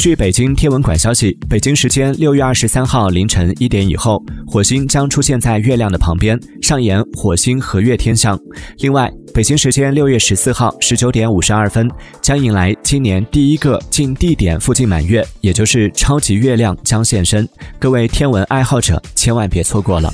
据北京天文馆消息北京时间六月二十三号凌晨一点以后火星将出现在月亮的旁边上演火星合月天象。另外北京时间六月十四号十九点五十二分将迎来今年第一个近地点附近满月也就是超级月亮将现身。各位天文爱好者千万别错过了。